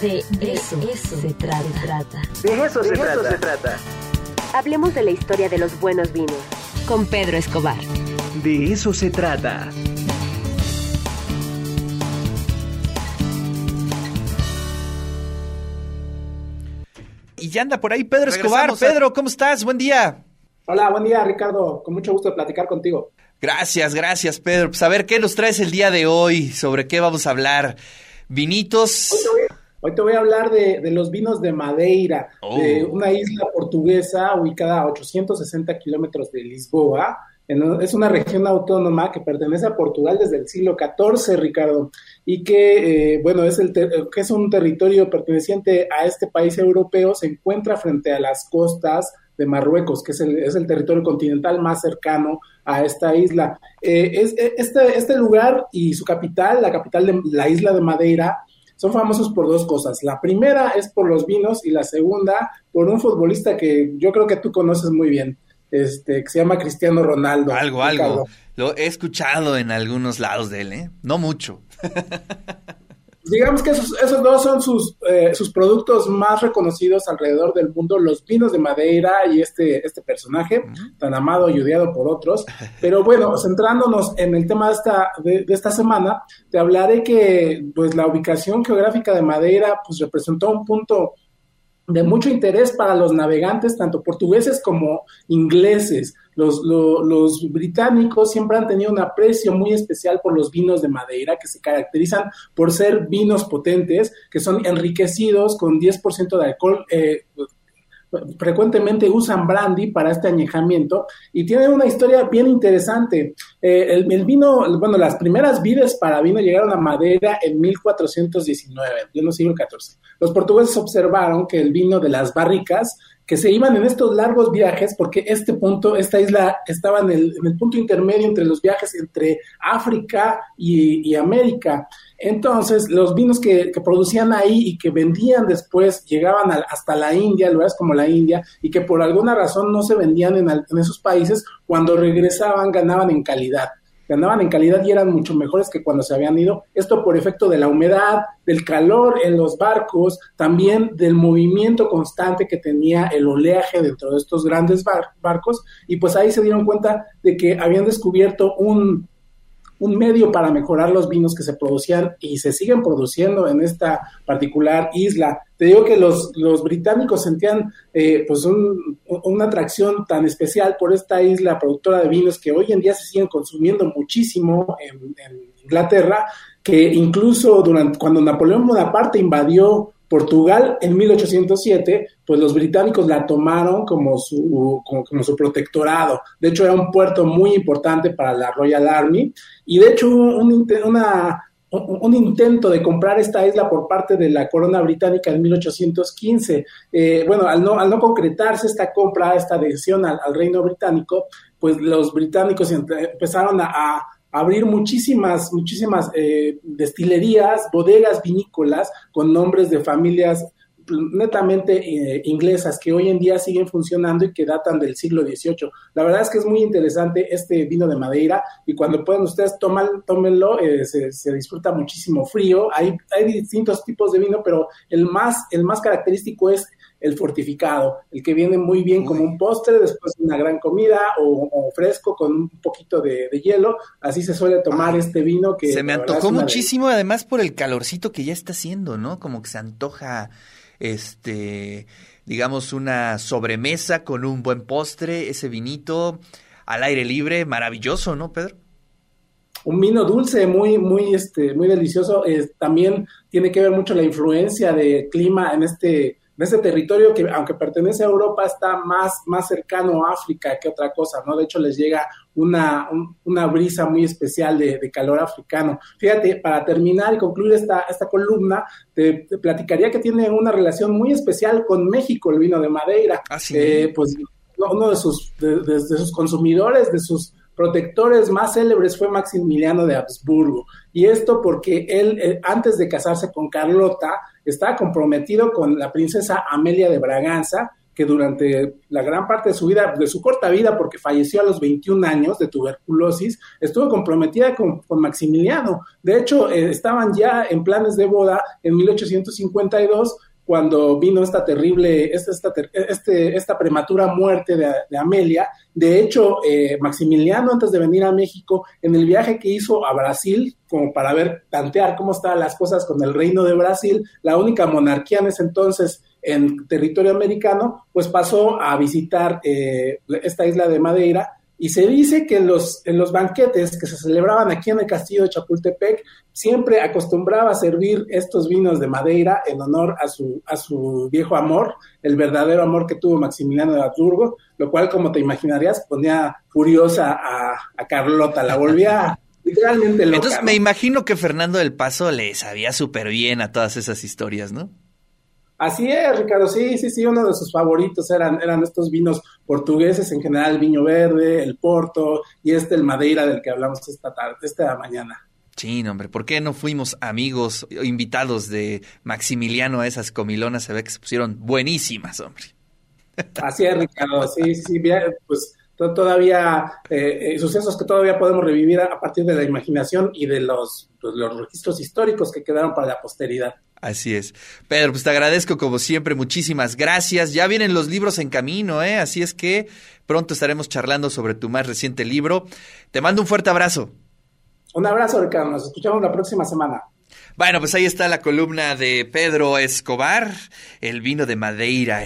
De eso, se, trata. De eso, se, trata. Hablemos de la historia de los buenos vinos. Con Pedro Escobar. De eso se trata. Y ya anda por ahí Pedro Escobar. Pedro, ¿cómo estás? Buen día. Hola, buen día Ricardo. Con mucho gusto de platicar contigo. Gracias, gracias Pedro. Pues a ver, ¿qué nos traes el día de hoy? ¿Sobre qué vamos a hablar? Vinitos. Hoy te voy a, hablar de, los vinos de Madeira, de Oh. una isla portuguesa ubicada a 860 kilómetros de Lisboa. En- es una región autónoma que pertenece a Portugal desde el siglo XIV, Ricardo, y que, eh, bueno, es, el ter- que es un territorio perteneciente a este país europeo, se encuentra frente a las costas de Marruecos, que es el, es el territorio continental más cercano a esta isla. Eh, es, eh, este, este lugar y su capital, la capital de la isla de Madeira, son famosos por dos cosas. La primera es por los vinos y la segunda por un futbolista que yo creo que tú conoces muy bien, este, que se llama Cristiano Ronaldo. Algo, algo. Lo he escuchado en algunos lados de él, ¿eh? No mucho. Digamos que esos, esos dos son sus, eh, sus productos más reconocidos alrededor del mundo, los vinos de Madeira y este, este personaje, tan amado y odiado por otros. Pero bueno, centrándonos en el tema de esta, de, de esta semana, te hablaré que pues, la ubicación geográfica de Madeira pues, representó un punto de mucho interés para los navegantes, tanto portugueses como ingleses. Los, lo- los británicos siempre han tenido un aprecio muy especial por los vinos de Madeira, que se caracterizan por ser vinos potentes, que son enriquecidos con 10% de alcohol. eh, frecuentemente usan brandy para este añejamiento y tiene una historia bien interesante. Eh, el, vino, bueno, las primeras vides para vino llegaron a Madeira en 1419, pleno siglo XIV. Los portugueses observaron que el vino de las barricas, que se iban en estos largos viajes, porque este punto, esta isla estaba en el, punto intermedio entre los viajes entre África y América. Entonces, los vinos que, que, producían ahí y que vendían después llegaban hasta la India, lugares como la India, y que por alguna razón no se vendían en, en esos países, cuando regresaban ganaban en calidad ganaban en calidad y eran mucho mejores que cuando se habían ido. Esto por efecto de la humedad, del calor en los barcos, también del movimiento constante que tenía el oleaje dentro de estos grandes bar barcos. Y pues ahí se dieron cuenta de que habían descubierto un, un medio para mejorar los vinos que se producían y se siguen produciendo en esta particular isla. Te digo que los, británicos sentían eh, pues un, una atracción tan especial por esta isla productora de vinos que hoy en día se siguen consumiendo muchísimo en, en Inglaterra, que incluso durante cuando Napoleón Bonaparte invadió Portugal en 1807, pues los británicos la tomaron como su, como, su protectorado. De hecho, era un puerto muy importante para la Royal Army. Y de hecho, un, un intento de comprar esta isla por parte de la corona británica en 1815. Eh, bueno, al no, al no concretarse esta compra, esta adhesión al, reino británico, pues los británicos empezaron a, a abrir muchísimas, muchísimas eh, destilerías, bodegas vinícolas con nombres de familias netamente eh, inglesas que hoy en día siguen funcionando y que datan del siglo XVIII. La verdad es que es muy interesante este vino de Madeira y cuando puedan ustedes toman, tómenlo, eh, se, se, disfruta muchísimo frío. Hay, hay distintos tipos de vino, pero el más, el más característico es el fortificado, el que viene muy bien como un postre después de una gran comida o, o fresco con un poquito de, de, hielo. Así se suele tomar este vino que... Se me antojó muchísimo, de... además por el calorcito que ya está haciendo, ¿no? Como que se antoja, este, digamos, una sobremesa con un buen postre, ese vinito al aire libre, maravilloso, ¿no, Pedro? un vino dulce muy muy este muy delicioso eh, también tiene que ver mucho la influencia de clima en este en este territorio que aunque pertenece a Europa está más más cercano a África que otra cosa no de hecho les llega una un, una brisa muy especial de, de, calor africano. Fíjate para terminar y concluir esta esta columna te, te, platicaría que tiene una relación muy especial con México el vino de Madeira. ¿Ah, sí? eh, pues uno de sus de, de, de sus consumidores de sus protectores más célebres fue Maximiliano de Habsburgo. Y esto porque él, eh, antes de casarse con Carlota, estaba comprometido con la princesa Amelia de Braganza, que durante la gran parte de su vida, de su corta vida, porque falleció a los 21 años de tuberculosis, estuvo comprometida con, Maximiliano. De hecho, eh, estaban ya en planes de boda en 1852 cuando vino esta terrible, esta, esta, este, esta prematura muerte de, Amelia. De hecho, eh, Maximiliano, antes de venir a México, en el viaje que hizo a Brasil, como para ver, tantear cómo estaban las cosas con el reino de Brasil, la única monarquía en ese entonces en territorio americano, pues pasó a visitar eh, esta isla de Madeira y se dice que en los, en los banquetes que se celebraban aquí en el castillo de Chapultepec, siempre acostumbraba a servir estos vinos de Madeira en honor a su, a su viejo amor, el verdadero amor que tuvo Maximiliano de Habsburgo, lo cual, como te imaginarías, ponía furiosa a, a Carlota, la volvía literalmente loca. Entonces me imagino que Fernando del Paso le sabía súper bien a todas esas historias, ¿no? Así es, Ricardo, sí, sí, sí, uno de sus favoritos eran, eran estos vinos portugueses, en general el viño verde, el porto y este, el madeira del que hablamos esta tarde, esta mañana. Sí, hombre, ¿por qué no fuimos amigos, invitados de Maximiliano a esas comilonas? Se ve que se pusieron buenísimas, hombre. Así es, Ricardo, sí, sí, pues todavía, eh, eh, sucesos que todavía podemos revivir a, partir de la imaginación y de los, pues, los registros históricos que quedaron para la posteridad. Así es. Pedro, pues te agradezco como siempre, muchísimas gracias. Ya vienen los libros en camino, ¿eh? Así es que pronto estaremos charlando sobre tu más reciente libro. Te mando un fuerte abrazo. Un abrazo, Ricardo. Nos escuchamos la próxima semana. Bueno, pues ahí está la columna de Pedro Escobar, el vino de Madeira.